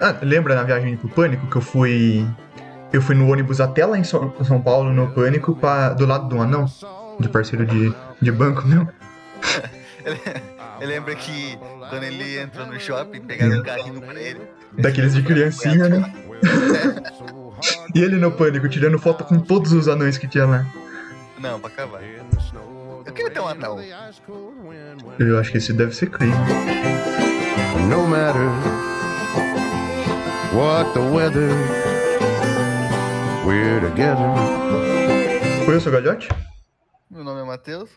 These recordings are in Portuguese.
Ah, lembra na viagem pro Pânico que eu fui. Eu fui no ônibus até lá em São São Paulo, no Pânico, pra, do lado do anão, de parceiro de, de banco meu. Eu lembro que quando ele entrou no shopping, pegaram um carrinho pra ele. Daqueles de criancinha, né? E ele no Pânico, tirando foto com todos os anões que tinha lá. Não, pra acabar. Eu queria ter um anão. Eu acho que esse deve ser Clay. No matter what the weather, we're together. Oi, eu sou o Galhote. Meu nome é Matheus.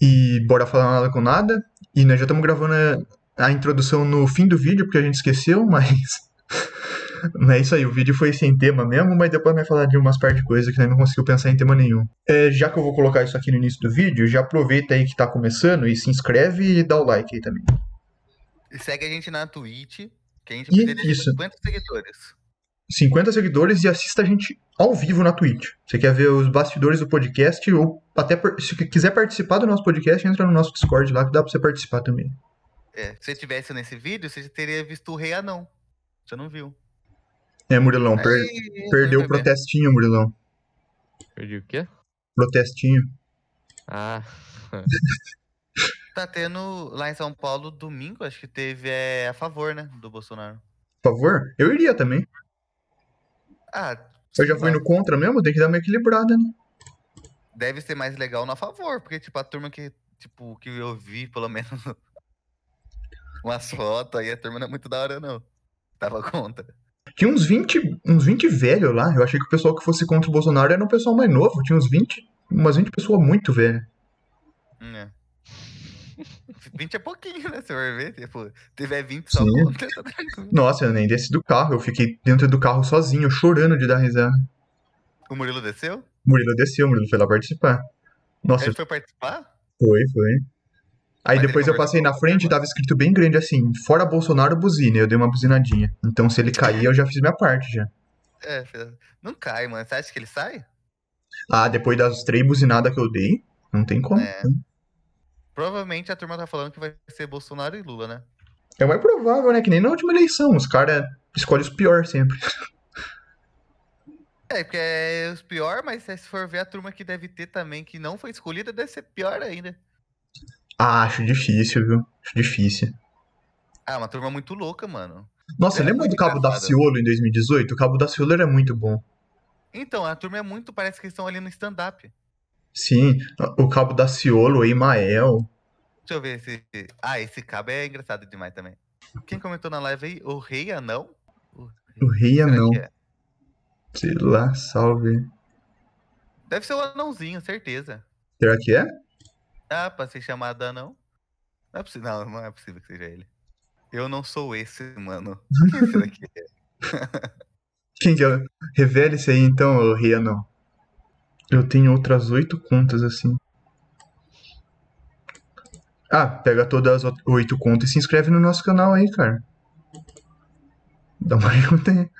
E bora falar nada com nada. E nós já estamos gravando a, a introdução no fim do vídeo, porque a gente esqueceu, mas. Mas é isso aí, o vídeo foi sem tema mesmo, mas depois vai falar de umas partes de coisa que nós não conseguiu pensar em tema nenhum. É, já que eu vou colocar isso aqui no início do vídeo, já aproveita aí que tá começando e se inscreve e dá o like aí também. E segue a gente na Twitch, que a gente E de isso. 50 seguidores. 50 seguidores e assista a gente ao vivo na Twitch. Você quer ver os bastidores do podcast ou até se quiser participar do nosso podcast, entra no nosso Discord lá que dá pra você participar também. É, se você tivesse nesse vídeo, você já teria visto o Rei Anão. Você não viu. É, Murilão, per- Aí, perdeu o protestinho, Murilão. Perdi o quê? Protestinho. Ah, Tá tendo lá em São Paulo, domingo, acho que teve é, a favor, né? Do Bolsonaro. Por favor? Eu iria também. Ah, Eu já fui no contra mesmo, tem que dar uma equilibrada, né? Deve ser mais legal no a favor, porque, tipo, a turma que, tipo, que eu vi, pelo menos, umas fotos aí, a turma não é muito da hora, não. Tava contra. Tinha uns 20, uns 20 velhos lá. Eu achei que o pessoal que fosse contra o Bolsonaro era um pessoal mais novo. Tinha uns 20, umas 20 pessoas muito velhas. É. 20 é pouquinho, né? Se for ver, tipo, tiver 20 só Sim. contra, tá tranquilo. Nossa, eu nem desci do carro. Eu fiquei dentro do carro sozinho, chorando de dar risada. O Murilo desceu? O Murilo desceu, o Murilo foi lá participar. Nossa, Ele foi participar? foi, foi. Aí Mas depois eu passei na frente e você, tava escrito bem grande assim, fora Bolsonaro, buzina. Eu dei uma buzinadinha. Então se ele cair, eu já fiz minha parte já. É, não cai, mano. Você acha que ele sai? Ah, depois das três buzinadas que eu dei, não tem como. É. Provavelmente a turma tá falando que vai ser Bolsonaro e Lula, né? É mais provável, né? Que nem na última eleição. Os caras escolhem os piores sempre. É, porque é os pior, mas se for ver a turma que deve ter também, que não foi escolhida, deve ser pior ainda. Ah, acho difícil, viu? Acho difícil. Ah, uma turma muito louca, mano. Nossa, É lembra do Cabo engraçado. Daciolo em 2018? O Cabo Daciolo era muito bom. Então, a turma é muito, parece que eles estão ali no stand-up. Sim, o Cabo Daciolo, o Emael. Deixa eu ver se. Ah, esse cabo é engraçado demais também. Quem comentou na live aí? O Rei Anão? O Rei Anão. é? Sei lá, salve. Deve ser o anãozinho, certeza. Será que é? Ah, pra ser chamado anão? Não é possível, não, não é possível que seja ele. Eu não sou esse, mano. Quem será que é? Quem que é? Revele-se aí então, o Rei Anão. Eu tenho outras oito contas assim. Ah, pega todas as oito contas e se inscreve no nosso canal aí, cara. Dá uma ajuda aí.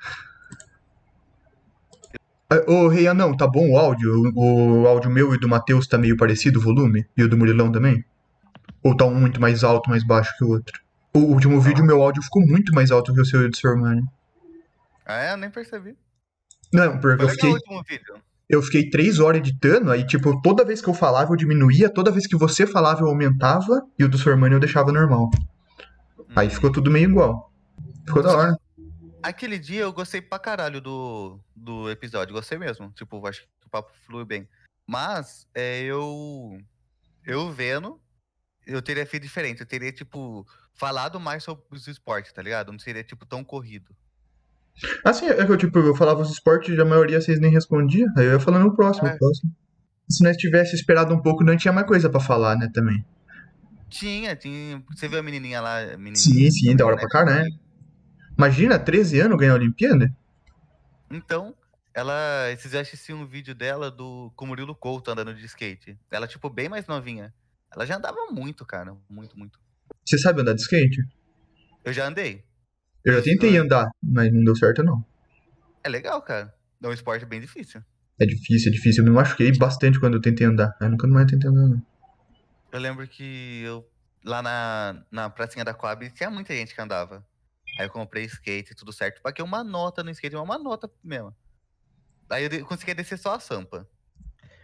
Ah, Ô, Rei Anão, tá bom o áudio? O, o áudio meu e do Matheus tá meio parecido, o volume? E o do Murilão também? Ou tá um muito mais alto, mais baixo que o outro? O último vídeo, meu áudio ficou muito mais alto que o seu e o do seu irmão. Ah, é? Eu nem percebi. Não, porque Foi eu fiquei o último vídeo. Eu fiquei três horas editando, aí, tipo, toda vez que eu falava eu diminuía, toda vez que você falava eu aumentava, e o do irmão eu deixava normal. Aí Hum. ficou tudo meio igual. Ficou da hora. Aquele dia eu gostei pra caralho do, do episódio, gostei mesmo. Tipo, acho que o papo flui bem. Mas, é, eu. Eu vendo, eu teria feito diferente. Eu teria, tipo, falado mais sobre os esportes, tá ligado? Não seria, tipo, tão corrido. Assim, é que eu, tipo, eu falava os esportes e a maioria vocês nem respondiam, aí eu ia falando no próximo, É. próximo. Se nós tivesse esperado um pouco, não tinha mais coisa pra falar, né, também. Tinha, tinha. Você viu a menininha lá? a Menininha, Sim, sim, também, da hora né? pra caralho. Imagina, 13 anos ganhar a Olimpíada? Então, ela. Esses dias eu assisti um vídeo dela do com o Murilo Couto andando de skate. Ela, tipo, bem mais novinha. Ela já andava muito, cara. Muito, muito. Você sabe andar de skate? Eu já andei. Eu já tentei andar, mas não deu certo, não. É legal, cara. É um esporte bem difícil. É difícil, é difícil. Eu me machuquei bastante quando eu tentei andar. Eu nunca mais tentei andar, não. Eu lembro que eu. Lá na, na pracinha da Coab tinha muita gente que andava. Aí eu comprei skate, tudo certo. Paguei uma nota no skate, uma nota mesmo. Aí eu consegui descer só a sampa.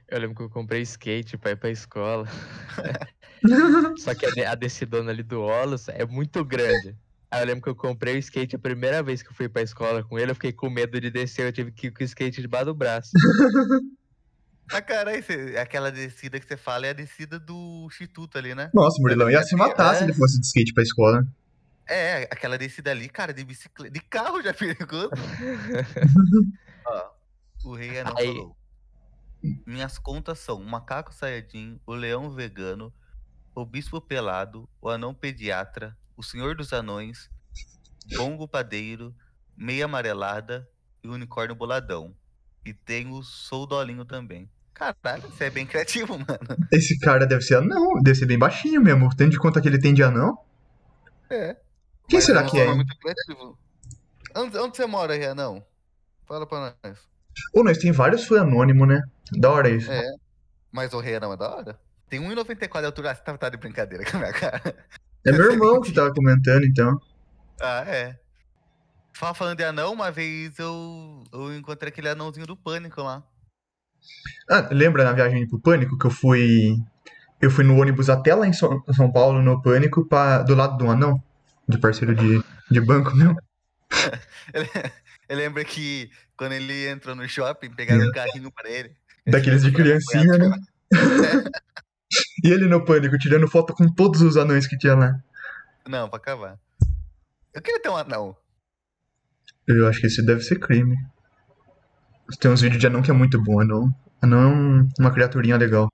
Eu lembro que eu comprei skate pra ir pra escola. Só que a, a descidona ali do Olos é muito grande. Aí eu lembro que eu comprei o skate a primeira vez que eu fui pra escola com ele, eu fiquei com medo de descer, eu tive que ir com o skate debaixo do braço. Ah, caralho, cê- aquela descida que você fala é a descida do Instituto ali, né? Nossa, o Murilão ia se matar se É. ele fosse de skate pra escola. É, aquela descida ali, cara, de bicicleta, de carro já é perigoso. Ó, o rei Anão Aí- falou. Minhas contas são o macaco saiyajin, o leão vegano, o bispo pelado, o anão pediatra, o senhor dos anões, bongo padeiro, meia amarelada e unicórnio boladão. E tem o soldolinho também. Caralho, você é bem criativo, mano. Esse cara deve ser anão, deve ser bem baixinho mesmo. Tendo de conta que ele tem de anão. É. Quem Mas será não que é? é muito criativo. Onde, onde você mora, Renão? Fala pra nós. Ou nós tem vários fãs anônimos, né? Da hora isso. É. Mas o Renão é da hora? Tem 1,94 de altura. Você tá, tá de brincadeira com a minha cara. É meu irmão que tava comentando, então. Ah, é. Fala falando de anão, uma vez eu, eu encontrei aquele anãozinho do pânico lá. Ah, lembra na viagem pro Pânico que eu fui. Eu fui no ônibus até lá em São São Paulo, no Pânico, pra... do lado do anão. De parceiro de, de banco meu. Eu lembro que quando ele entrou no shopping, pegaram um carrinho pra ele. Daqueles de criancinha, né? E ele no Pânico, tirando foto com todos os anões que tinha lá. Não, pra acabar. Eu queria ter um anão. Eu acho que isso deve ser crime. Tem uns vídeos de anão que é muito bom. Anão, anão é um- uma criaturinha legal.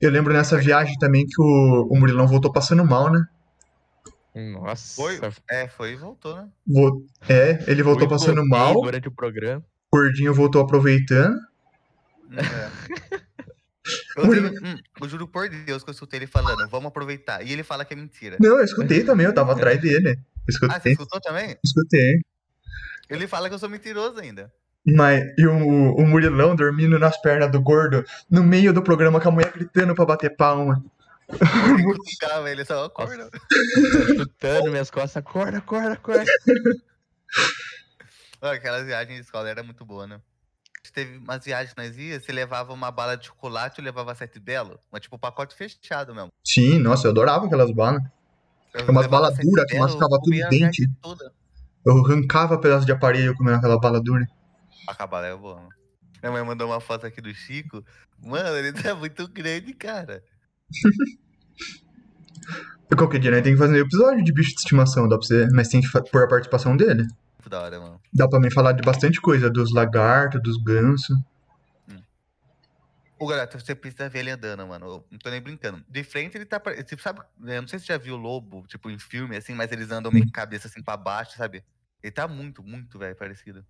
Eu lembro nessa viagem também que o, o Murilão voltou passando mal, né? Nossa. Foi? É, foi e voltou, né? Vo- É, ele voltou fui passando mal, Durante o programa. gordinho voltou aproveitando. É. Eu, hum, eu juro por Deus que eu escutei ele falando, vamos aproveitar. E ele fala que é mentira. Não, eu escutei também, eu tava atrás dele. Eu Ah, você escutei, escutou também? escutei. Ele fala que eu sou mentiroso ainda. Mas, e o, o Murilão dormindo nas pernas do gordo, no meio do programa com a mulher gritando pra bater palma. Calma, ele só acorda. Chutando minhas costas. Acorda, acorda, acorda. Ó, Aquelas viagens de escola era muito boa, né? Teve umas viagens que nós ia, você levava uma bala de chocolate e levava sete belo, mas tipo pacote fechado mesmo. Sim, nossa, eu adorava aquelas balas. Eu Umas balas duras que machucava tudo o dente. Eu arrancava pedaço de aparelho comendo aquela bala dura. A bala é boa, mano. Minha mãe mandou uma foto aqui do Chico. Mano, ele tá muito grande, cara. Qualquer dia, né? Tem que fazer um episódio de bicho de estimação, dá pra você, mas tem que pôr a participação dele. Muito da hora, mano. Dá pra mim falar de bastante coisa, dos lagartos, dos gansos. Ô, galera, você precisa ver ele andando, mano. Eu não tô nem brincando. De frente ele tá. Tipo, sabe? Eu não sei se você já viu o lobo, tipo, em filme, assim, mas eles andam meio com a cabeça assim pra baixo, sabe? Ele tá muito, muito, velho, parecido.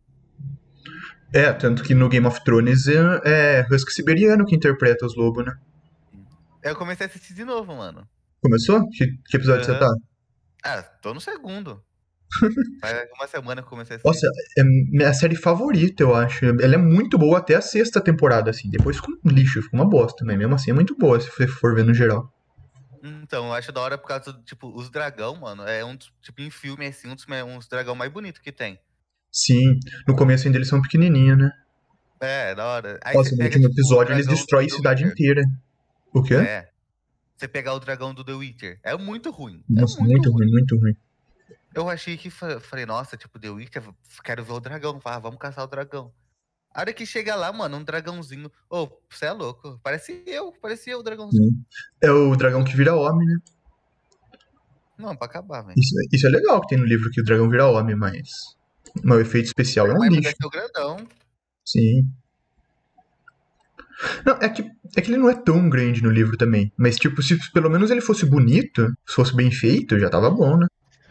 É, tanto que no Game of Thrones é, é Husky Siberiano que interpreta os lobos, né? Eu comecei a assistir de novo, mano. Começou? Que, que episódio você Aham. tá? Ah, tô no segundo. Faz uma semana que eu comecei a assistir. Nossa, é minha série favorita, eu acho. Ela é muito boa até a sexta temporada, assim. Depois fica um lixo, fica uma bosta, mas mesmo assim é muito boa, se for ver no geral. Então, eu acho da hora por causa do, tipo, os dragão, mano. É um dos, tipo, em filme, assim, um dos, um dos dragão mais bonitos que tem. Sim, no começo ainda eles são pequenininhos, né? É, da hora. Aí Nossa, no pega, último tipo, episódio eles destroem a cidade inteira. O quê? É. Você pegar o dragão do The Witcher. É muito ruim. Nossa, é muito, muito ruim, muito ruim. Eu achei que fa- falei, nossa, tipo, The Witcher, quero ver o dragão. Ah, vamos caçar o dragão. A hora que chega lá, mano, um dragãozinho. Ô, você é louco. Parece eu, parecia eu o dragãozinho. É o dragão que vira homem, né? Não, pra acabar, velho. Isso, isso é legal que tem no livro que o dragão vira homem, mas. Mas o efeito especial é um Mas lixo. deve ser o grandão. Sim. Não, é que, é que ele não é tão grande no livro também. Mas, tipo, se pelo menos ele fosse bonito, se fosse bem feito, já tava bom, né?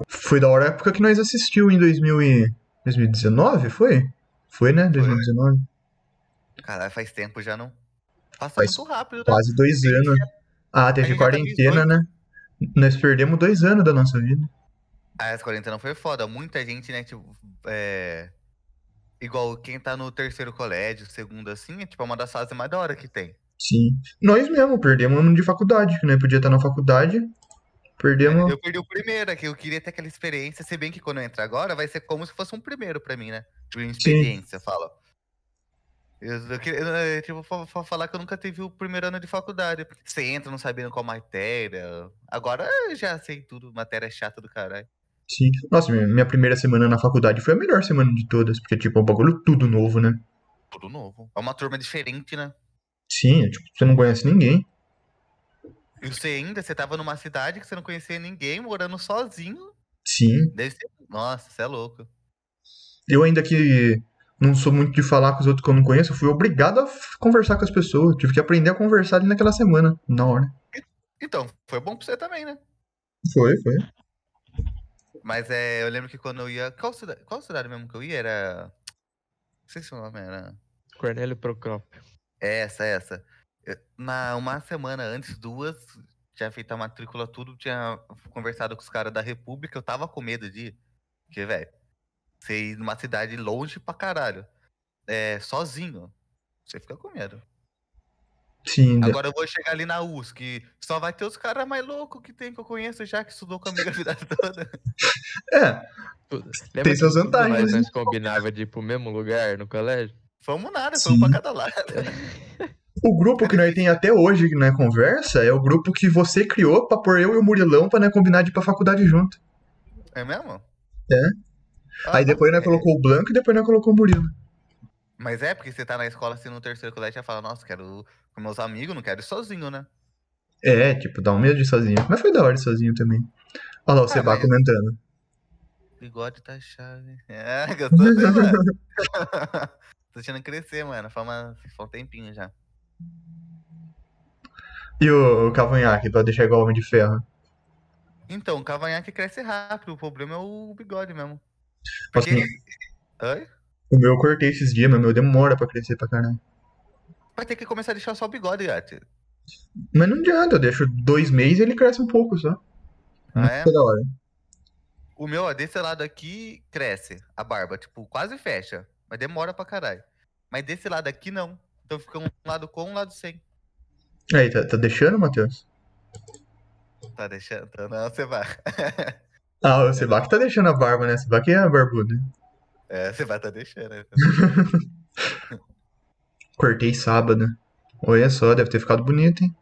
Foi da hora a época que nós assistiu em 2000 e... 2019, foi? Foi, né? 2019. Caralho, faz tempo já não. Passa Faz muito rápido, né? Quase dois anos. Ah, a teve já tá quarentena, né? Nós perdemos dois anos da nossa vida. Ah, essa quarentena foi foda. Muita gente, né, tipo, é... Igual quem tá no terceiro colégio, segundo assim, é tipo é uma das fases mais da hora que tem. Sim. Nós mesmo perdemos um ano de faculdade, que nós podia estar na faculdade. Perdemos. Eu perdi o primeiro, é que eu queria ter aquela experiência, se bem que quando eu entrar agora, vai ser como se fosse um primeiro pra mim, né? Tipo, uma experiência, fala. Eu, eu queria, eu, tipo, fa- fa- falar que eu nunca tive o primeiro ano de faculdade. Você entra não sabendo qual matéria. Agora eu já sei tudo, matéria chata do caralho. Sim. Nossa, minha minha primeira semana na faculdade foi a melhor semana de todas, porque, tipo, é um bagulho tudo novo, né? Tudo novo. É uma turma diferente, né? Sim, é, tipo, você não conhece ninguém. E você ainda, você tava numa cidade que você não conhecia ninguém, morando sozinho. Sim. Deve ser. Nossa, você é louco. Eu ainda que não sou muito de falar com os outros que eu não conheço, eu fui obrigado a conversar com as pessoas. Tive que aprender a conversar ali naquela semana, na hora. Então, foi bom pra você também, né? Foi, foi. Mas é, eu lembro que quando eu ia. Qual cidade, qual cidade mesmo que eu ia? Era. Não sei se o nome era. Cornélio Procópio. Essa, essa. Eu- Na, uma semana antes, duas, tinha feito a matrícula, tudo, tinha conversado com os caras da República, eu tava com medo de ir. Porque, velho, você ir numa cidade longe pra caralho, é, sozinho, você fica com medo. Sim, Agora eu vou chegar ali na USC, só vai ter os caras mais loucos que tem, que eu conheço já, que estudou comigo a vida toda. é, Tudo. Tem Lembra suas que vantagens, Nós, né? nós combinava de ir pro mesmo lugar no colégio? Fomos nada, Sim. fomos pra cada lado. o grupo que nós tem até hoje na conversa é o grupo que você criou pra pôr eu e o Murilão pra né, combinar de ir pra faculdade junto. É mesmo? É. Ah, Aí depois nós é. colocou o Blanco e depois nós colocou o Murilo. Mas é, porque você tá na escola, assim, no terceiro colégio, já fala, nossa, quero com meus amigos, não quero ir sozinho, né? É, tipo, dá um medo de ir sozinho. Mas foi da hora ir sozinho também. Olha lá o Seba mas- comentando. Bigode tá chave. É, gostou, né? Tô deixando crescer, mano. Faz, uma, faz um tempinho já. E o, o cavanhaque, pra deixar igual Homem de Ferro. Então, o cavanhaque cresce rápido. O problema é o bigode mesmo. Nossa, Porque... Oi? O meu eu cortei esses dias, mas o meu demora pra crescer pra caralho. Vai ter que começar a deixar só o bigode, gato. Mas não adianta, eu deixo dois meses e ele cresce um pouco só. Ah, é? Fica da hora. O meu, ó, desse lado aqui, cresce a barba. Tipo, quase fecha. Mas demora pra caralho. Mas desse lado aqui, não. Então fica um lado com, um lado sem. Aí, tá, tá deixando, Matheus? Tá deixando? Não, você vai. Ah, o Seba que tá deixando a barba, né? Seba que é barbudo. É, você vai tá deixando. né? Cortei sábado. Olha só, deve ter ficado bonito, hein?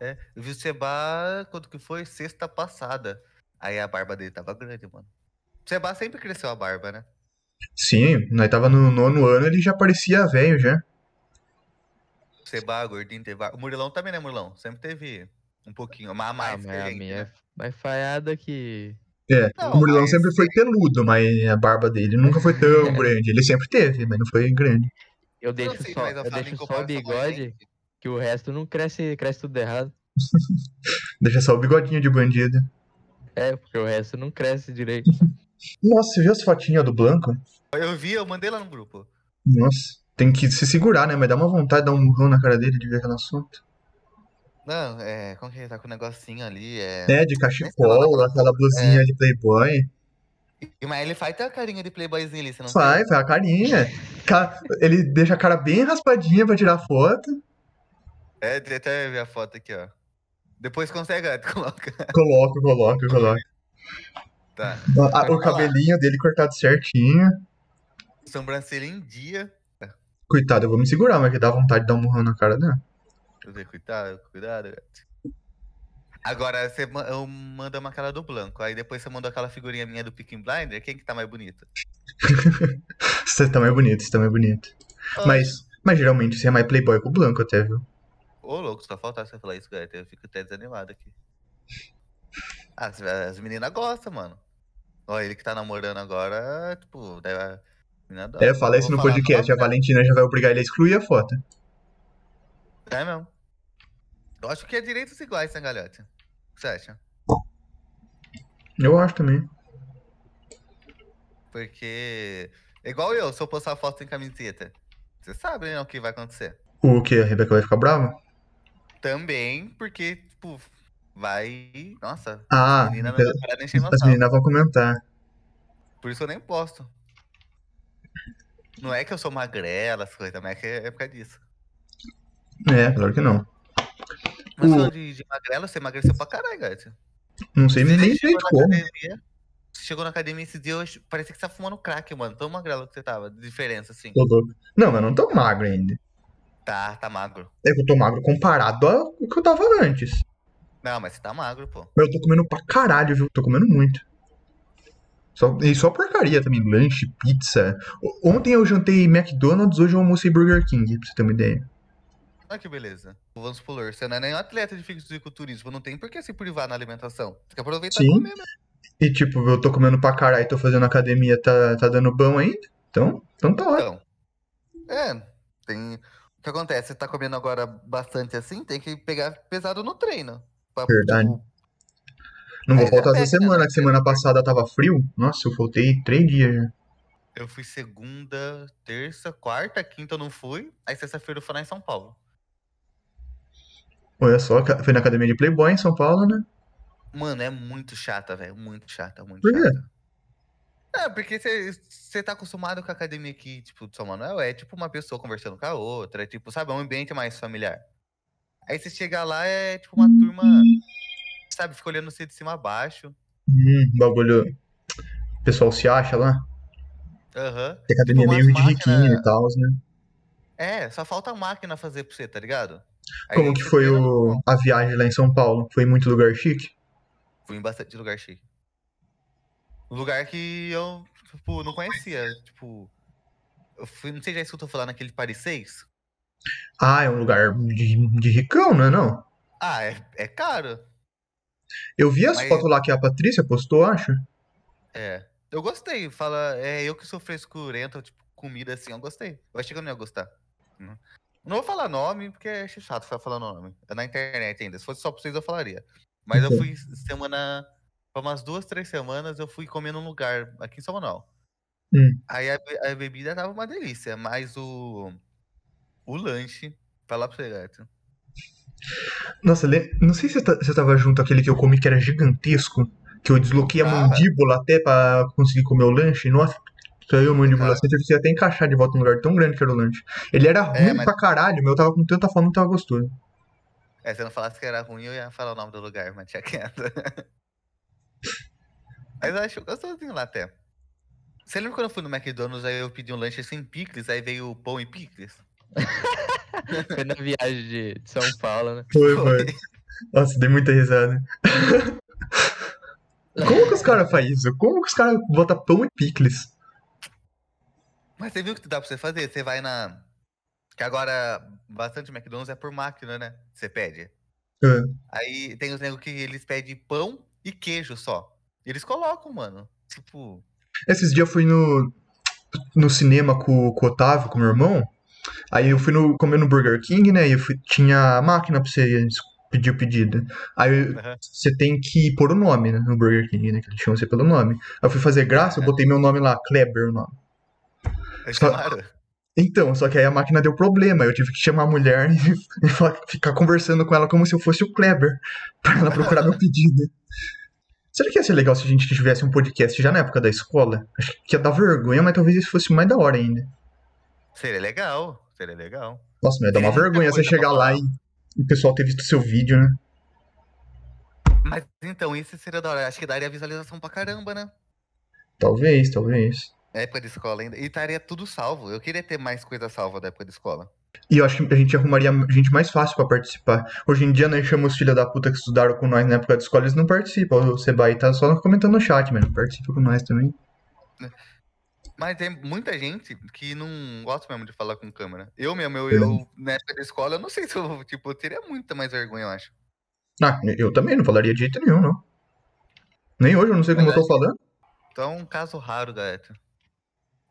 É, eu vi o Seba quando que foi? Sexta passada. Aí a barba dele tava grande, mano. O Seba sempre cresceu a barba, né? Sim, nós tava no nono ano, ele já parecia velho já. O Seba, gordinho, teve barba. O Murilão também, né, Murilão? Sempre teve um pouquinho, mas a Ah, mais. mas que a gente, minha né? é mais falhada que. É, Não, o Murilão mas- sempre foi peludo, mas a barba dele nunca foi tão grande. Ele sempre teve, mas não foi grande. Eu Não deixo sei, só, mas eu em deixo só o bigode, que o resto não cresce, cresce tudo errado. Deixa só o bigodinho de bandido. É, porque o resto não cresce direito. Nossa, você viu as fotinhas do Blanco? Eu vi, eu mandei lá no grupo. Nossa, tem que se segurar, né? Mas dá uma vontade de dar um murrão na cara dele de ver aquele assunto. Não, é. Como que ele tá com o negocinho ali? É. É, de cachecol, aquela blusinha de Playboy. Mas ele faz até a carinha de playboyzinho ali, você não Faz, tem? faz a carinha. Ca- Ele deixa a cara bem raspadinha pra tirar foto. É, até ver a foto aqui, ó. Depois consegue, coloca. Coloca, coloca, coloca. Tá. A- O cabelinho dele cortado certinho. Sobrancelha em dia. Coitado, eu vou me segurar, mas que dá vontade de dar um murrão na cara dela. Eu dei cuidado, cuidado, gato. Agora, você ma- eu mando uma cara do Blanco, aí depois você mandou aquela figurinha minha do Picking Blinder, quem que tá mais bonito? Você tá mais bonito, você tá mais bonito. Mas, mas geralmente você é mais playboy com o Blanco até, viu? Ô, louco, só faltava você falar isso, gato. Eu fico até desanimado aqui. Ah, as, as meninas gostam, mano. Ó, ele que tá namorando agora, tipo, daí a menina adora. É, fala isso no podcast, a "Nossa, Valentina já vai obrigar ele a excluir a foto. É mesmo. Eu acho que é direitos iguais, né, galhote? O que você acha? Eu acho também. Porque. é Igual eu, se eu postar foto sem camiseta. Você sabe, né, o que vai acontecer. O que? A Rebeca vai ficar brava? Também porque, tipo, vai. Nossa, Ah, menina as meninas vão comentar. Por isso eu nem posto. Não é que eu sou magrela, as coisas, mas é, que é por causa disso. É, claro que não. Mas O- de, de magrela, você emagreceu pra caralho, gato. Não sei Você nem na como. academia, você chegou na academia esse dia, ach- parecia que você tava fumando crack, mano. Tão magrelo que você tava, de diferença, assim. Não, mas não tô magro ainda. Tá, tá magro. É que eu tô magro comparado ao que eu tava antes. Não, mas você tá magro, pô. Mas eu tô comendo pra caralho, viu? Tô comendo muito. Só, e só porcaria também. Lanche, pizza. Ontem eu jantei McDonald's, hoje eu almocei Burger King, pra você ter uma ideia. Olha que beleza. Vamos supor, você não é nem um atleta de fisiculturismo, não tem por que se privar na alimentação. Tem que aproveitar e Sim. comer, mesmo. E tipo, eu tô comendo pra caralho, tô fazendo academia, tá, tá dando bom ainda. Então, então tá ótimo. Então, é, tem... O que acontece? Você tá comendo agora bastante assim, tem que pegar pesado no treino. Pra, Verdade. tipo, Não vou faltar essa depende, né? semana, que semana passada tava frio. Nossa, eu faltei três dias já. eu fui segunda, terça, quarta, quinta eu não fui. Aí sexta-feira eu fui lá em São Paulo. Olha só, foi na academia de Playboy em São Paulo, né? Mano, é muito chata, velho. Muito chata, muito Por quê? chata. É, porque você tá acostumado com a academia aqui, tipo, de São Manuel, é tipo uma pessoa conversando com a outra, é tipo, sabe, é um ambiente mais familiar. Aí você chega lá, é tipo uma turma, sabe, fica olhando você de cima a baixo. Hum, bagulho. O pessoal se acha lá. Aham. A academia Tipo, meio de riquinho e tal, né? É, só falta a máquina fazer pra você, tá ligado? Aí Como que foi o, a viagem lá em São Paulo? Foi em muito lugar chique? Fui em bastante lugar chique. Lugar que eu, tipo, não conhecia. Tipo, eu fui, não sei se já escutou falar naquele Paris 6. Ah, é um lugar de, de ricão, não é não? Ah, é, é caro. Eu vi as Mas- fotos lá que a Patrícia postou, acho. É. Eu gostei. Fala, é eu que sou frescurento, tipo, comida assim, eu gostei. Eu achei que eu não ia gostar. Não vou falar nome, porque é chato falando nome. É na internet ainda. Se fosse só pra vocês, eu falaria. Mas eu fui semana. Pra umas duas, três semanas, eu fui comer num lugar aqui em São Manuel. Hum. Aí a, a bebida tava uma delícia, mas o. O lanche. Falar pra você, gato. Nossa, não sei se você tava junto àquele que eu comi que era gigantesco. Que eu desloquei a mandíbula até pra conseguir comer o lanche. Nossa, saiu a mandíbula assim, eu que até encaixar de volta no lugar tão grande que era o lanche. Ele era ruim É, mas- pra caralho, mas eu tava com tanta fome que tava gostoso. É, se eu não falasse que era ruim, eu ia falar o nome do lugar, mas tinha quieto. mas eu acho gostosinho lá até. Você lembra quando eu fui no McDonald's, aí eu pedi um lanche sem picles, aí veio pão e picles? Foi na viagem de, de São Paulo, né? Foi, foi. Nossa, dei muita risada. Como que os caras fazem isso? Como que os caras botam pão e picles? Mas você viu o que dá pra você fazer? Você vai na. Que agora bastante McDonald's é por máquina, né? Você pede. É. Aí tem os negros que eles pedem pão e queijo só. E eles colocam, mano. Tipo. Esses dias eu fui no, no cinema com, com o Otávio, com o meu irmão. Aí eu fui no, comer no Burger King, né? E eu fui- tinha a máquina pra você pedir o pedido. Aí aham. você tem que pôr o nome, né? No Burger King, né? Que eles chamam você pelo nome. Aí eu fui fazer graça, eu botei meu nome lá, Kleber, o nome. Só- chamaram. Então, só que aí a máquina deu problema. Eu tive que chamar a mulher e, e falar- ficar conversando com ela como se eu fosse o Kleber, pra ela procurar meu pedido. Será que ia ser legal se a gente tivesse um podcast já na época da escola? Acho que ia dar vergonha, mas talvez isso fosse mais da hora ainda. Seria legal. Seria legal. Nossa, mas dar uma muita vergonha você coisa pra chegar lá e e o pessoal ter visto seu vídeo, né? Mas então, isso seria da hora. Acho que daria visualização pra caramba, né? Talvez, talvez. Na época de escola ainda. E estaria tudo salvo. Eu queria ter mais coisa salva da época de escola. E eu acho que a gente arrumaria gente mais fácil pra participar. Hoje em dia, nós chamamos os filhos da puta que estudaram com nós na época de escola, eles não participam. O Sebai tá só comentando no chat, mano. Participa com nós também. Mas tem muita gente que não gosta mesmo de falar com câmera. Eu mesmo, eu, eu da escola, eu não sei se eu, tipo, eu teria muita mais vergonha, eu acho. Ah, eu também não falaria de jeito nenhum, não. Nem hoje, eu não sei como eu tô falando. Então é um caso raro, gato.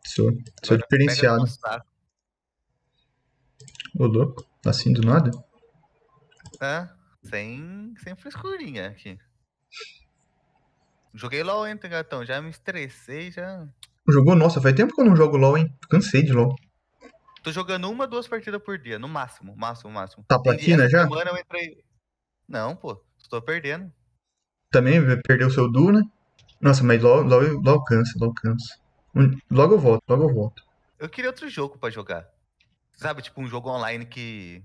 Sou, sou diferenciado. Ô, louco. Assim do nada. É, sem, sem frescurinha aqui. Joguei LOL ontem, gatão. Já me estressei, já. Jogou? Nossa, faz tempo que eu não jogo LOL, hein? Cansei de LOL. Tô jogando uma, duas partidas por dia, no máximo, máximo, máximo. Tá platina já? semana eu entrei. Não, pô, tô perdendo. Também perdeu seu Du, né? Nossa, mas LOL, LOL, LOL cansa, LOL cansa. Logo eu volto, logo eu volto. Eu queria outro jogo pra jogar. Sabe, tipo um jogo online que.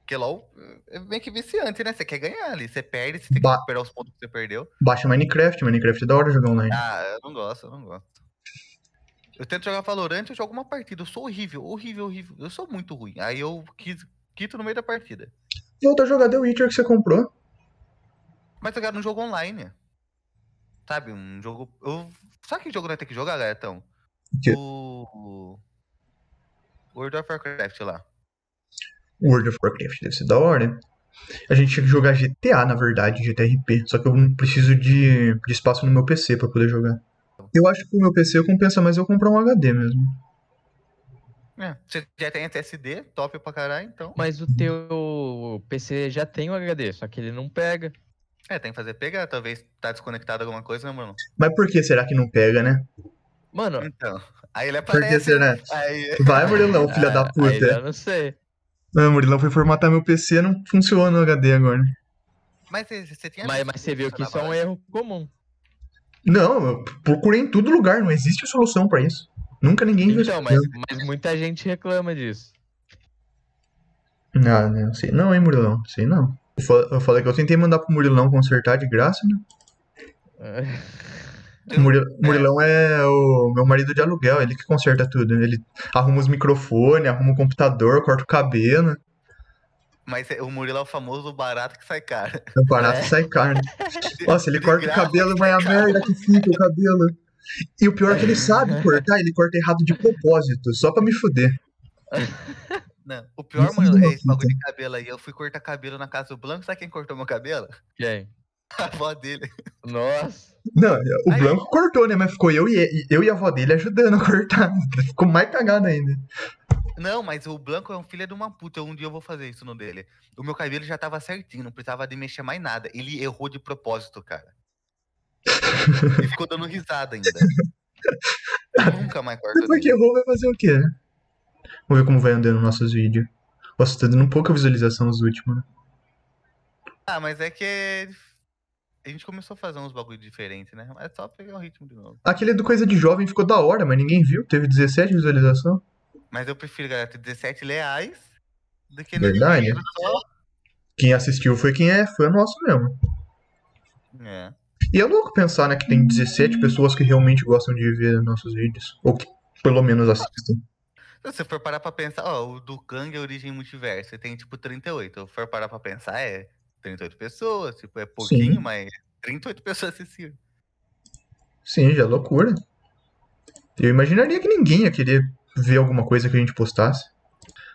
Porque LOL é meio que viciante, né? Você quer ganhar ali. Você perde, você tem que Ba- recuperar os pontos que você perdeu. Baixa Minecraft, Minecraft é da hora jogar online. Ah, eu não gosto, eu não gosto. Eu tento jogar Valorant, eu jogo uma partida. Eu sou horrível, horrível, horrível. Eu sou muito ruim. Aí eu quito no meio da partida. Volta a jogar The Witcher que você comprou. Mas jogar num jogo online. Sabe? Um jogo. Eu... Sabe que jogo nós temos que jogar, Garetão? quê? O. World of Warcraft lá. World of Warcraft deve ser da hora. A gente tinha que jogar GTA, na verdade, GTRP. Só que eu não preciso de, de espaço no meu PC pra poder jogar. Eu acho que o meu PC compensa mais eu comprar um HD mesmo. É, você já tem SSD, top pra caralho, então. Mas o teu PC já tem o HD, só que ele não pega. É, tem que fazer pegar. Talvez tá desconectado alguma coisa, né, Bruno? Mas por que será que não pega, né? Mano, Então. Aí ele Por que aparece. será? Aí. Vai, Murilão, filha da ah, aí puta. eu não sei. Ah, Murilão foi formatar meu PC, não funciona o HD agora. Mas você, você tinha. Mas, mas você viu que isso é um erro comum. Não, eu procurei em todo lugar, não existe solução pra isso. Nunca ninguém viu Então, mas, mas muita gente reclama disso. Ah, não sei não, hein, Murilão. Sei não. Eu fa- Eu falei que eu tentei mandar pro Murilão consertar de graça, né? O um- Muril- Murilão é o meu marido de aluguel, ele que conserta tudo. Ele arruma os microfones, arruma o computador, corta o cabelo. Mas o Murilo é o famoso barato que sai caro. É barato É. e sai carne. Nossa, ele De corta o cabelo, vai a merda que fica o cabelo. E o pior é que ele sabe cortar, ele corta errado de propósito, só pra me fuder. Não, o pior, Isso Murilo, é é esse bagulho de cabelo aí. Eu fui cortar cabelo na casa do Blanco, sabe quem cortou meu cabelo? Quem? A avó dele. Nossa. Não, o Aí- Blanco cortou, né? Mas ficou eu e, eu e a avó dele ajudando a cortar. Ficou mais cagado ainda. Não, mas o Blanco é um filho de uma puta. Um dia eu vou fazer isso no dele. O meu cabelo já tava certinho, não precisava de mexer mais nada. Ele errou de propósito, cara. Ele ficou dando risada ainda. Nunca mais corto Depois que errou, vai fazer o quê, né? Vamos ver como vai andando nossos vídeos. Nossa, tá dando pouca visualização os últimos, né? Ah, mas é que a gente começou a fazer uns bagulho diferentes, né? Mas é só pegar o ritmo de novo. Aquele do Coisa de Jovem ficou da hora, mas ninguém viu. Teve 17 visualizações. Mas eu prefiro, galera, ter 17 leais do que Verdade. só. Quem assistiu foi quem é fã nosso mesmo. É. E é louco pensar, né, que tem 17 pessoas que realmente gostam de ver nossos vídeos. Ou que pelo menos assistem. Se você for parar pra pensar, ó, o do Kang é Origem Multiverso, tem tipo 38. Se for parar pra pensar, é 38 pessoas, tipo, é pouquinho, Sim. mas 38 pessoas assistiram. Sim, já é loucura. Eu imaginaria que ninguém ia querer ver alguma coisa que a gente postasse.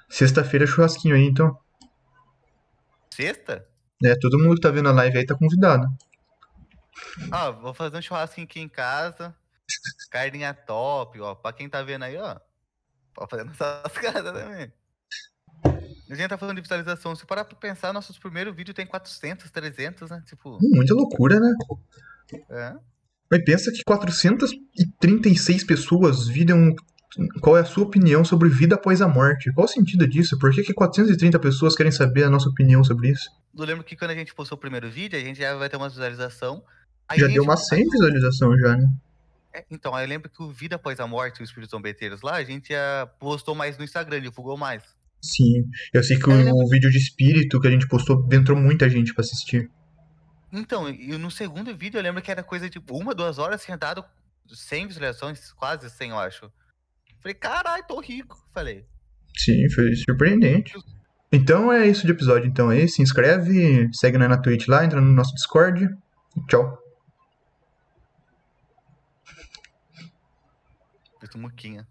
Sexta-feira é churrasquinho aí, então. Sexta? É, todo mundo que tá vendo a live aí tá convidado. Ó, vou fazer um churrasquinho aqui em casa. Carninha top, ó. Pra quem tá vendo aí, ó. Pode fazer nessas casas também. A gente tá falando de visualização. Se parar pra pensar, nossos primeiros vídeos tem 400, 300, né? Tipo, Hum, muita loucura, né? é. Mas pensa que 436 pessoas viram qual é a sua opinião sobre vida após a morte. Qual o sentido disso? Por que, que 430 pessoas querem saber a nossa opinião sobre isso? Eu lembro que quando a gente postou o primeiro vídeo, a gente já vai ter uma visualização. Aí Já deu umas 100 visualizações já, né? É, Então, aí eu lembro que o Vida Após a Morte, os Espíritos Zombeteiros lá, a gente já postou mais no Instagram, divulgou mais. Sim. Eu sei que Eu o, lembro- o vídeo de espírito que a gente postou entrou muita gente pra assistir. Então, e no segundo vídeo eu lembro que era coisa de uma, duas horas, tinha dado 100 visualizações, quase 100, eu acho. Falei, caralho, tô rico. Falei, Sim, foi surpreendente. Então é isso de episódio, então aí. Se inscreve, segue nós na Twitch lá, entra no nosso Discord. Tchau. fiz muquinha.